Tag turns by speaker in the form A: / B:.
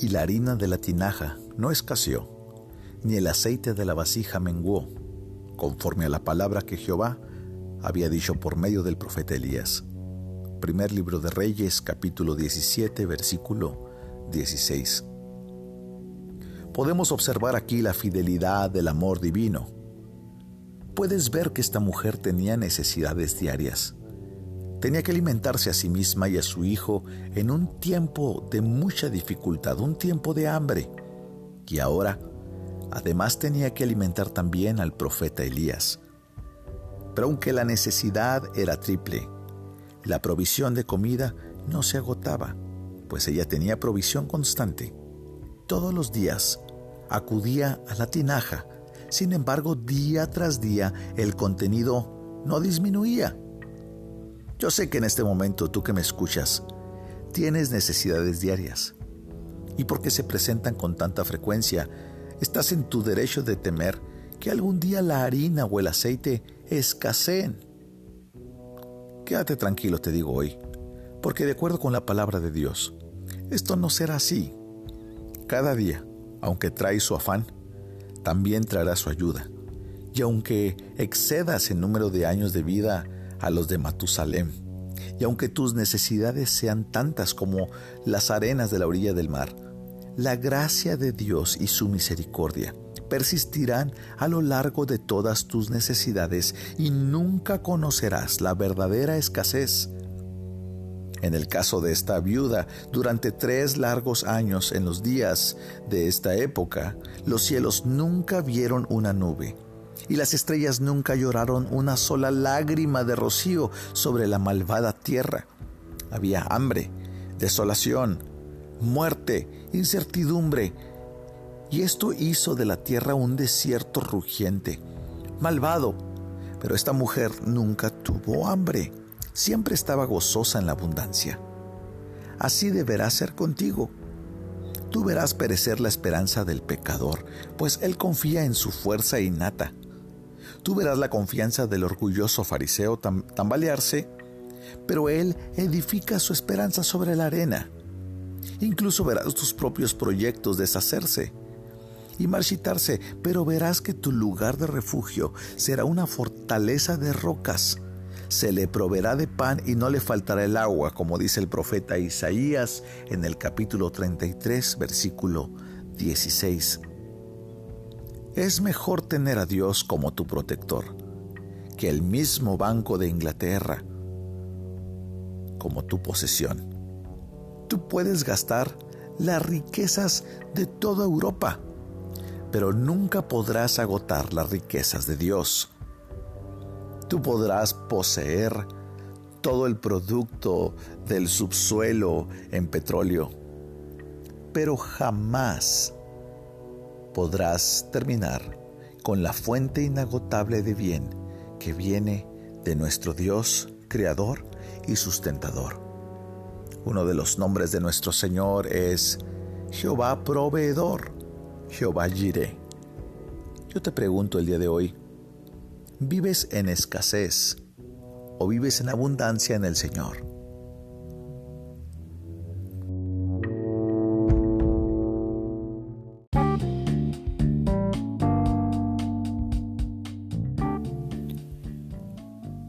A: Y la harina de la tinaja no escaseó, ni el aceite de la vasija menguó, conforme a la palabra que Jehová había dicho por medio del profeta Elías. Primer libro de Reyes, capítulo 17, versículo 16. Podemos observar aquí la fidelidad del amor divino. Puedes ver que esta mujer tenía necesidades diarias. Tenía que alimentarse a sí misma y a su hijo en un tiempo de mucha dificultad, un tiempo de hambre. Y ahora, además tenía que alimentar también al profeta Elías. Pero aunque la necesidad era triple, la provisión de comida no se agotaba, pues ella tenía provisión constante. Todos los días acudía a la tinaja, sin embargo día tras día el contenido no disminuía. Yo sé que en este momento tú que me escuchas tienes necesidades diarias y porque se presentan con tanta frecuencia, estás en tu derecho de temer que algún día la harina o el aceite escaseen. Quédate tranquilo, te digo hoy, porque de acuerdo con la palabra de Dios, esto no será así. Cada día, aunque trae su afán, también traerá su ayuda. Y aunque excedas en número de años de vida a los de Matusalem, y aunque tus necesidades sean tantas como las arenas de la orilla del mar, la gracia de Dios y su misericordia persistirán a lo largo de todas tus necesidades y nunca conocerás la verdadera escasez. En el caso de esta viuda, durante tres largos años en los días de esta época, los cielos nunca vieron una nube y las estrellas nunca lloraron una sola lágrima de rocío sobre la malvada tierra. Había hambre, desolación, muerte, incertidumbre, y esto hizo de la tierra un desierto rugiente, malvado. Pero esta mujer nunca tuvo hambre, siempre estaba gozosa en la abundancia. Así deberá ser contigo. Tú verás perecer la esperanza del pecador, pues él confía en su fuerza innata. Tú verás la confianza del orgulloso fariseo tambalearse, pero él edifica su esperanza sobre la arena. Incluso verás tus propios proyectos deshacerse y marchitarse, pero verás que tu lugar de refugio será una fortaleza de rocas. Se le proveerá de pan y no le faltará el agua, como dice el profeta Isaías en el capítulo 33, versículo 16. Es mejor tener a Dios como tu protector que el mismo Banco de Inglaterra como tu posesión. Tú puedes gastar las riquezas de toda Europa pero nunca podrás agotar las riquezas de Dios. Tú podrás poseer todo el producto del subsuelo en petróleo, pero jamás podrás terminar con la fuente inagotable de bien que viene de nuestro Dios, Creador y Sustentador. Uno de los nombres de nuestro Señor es Jehová Proveedor. Jehová Jireh. Yo te pregunto el día de hoy, ¿vives en escasez o vives en abundancia en el Señor?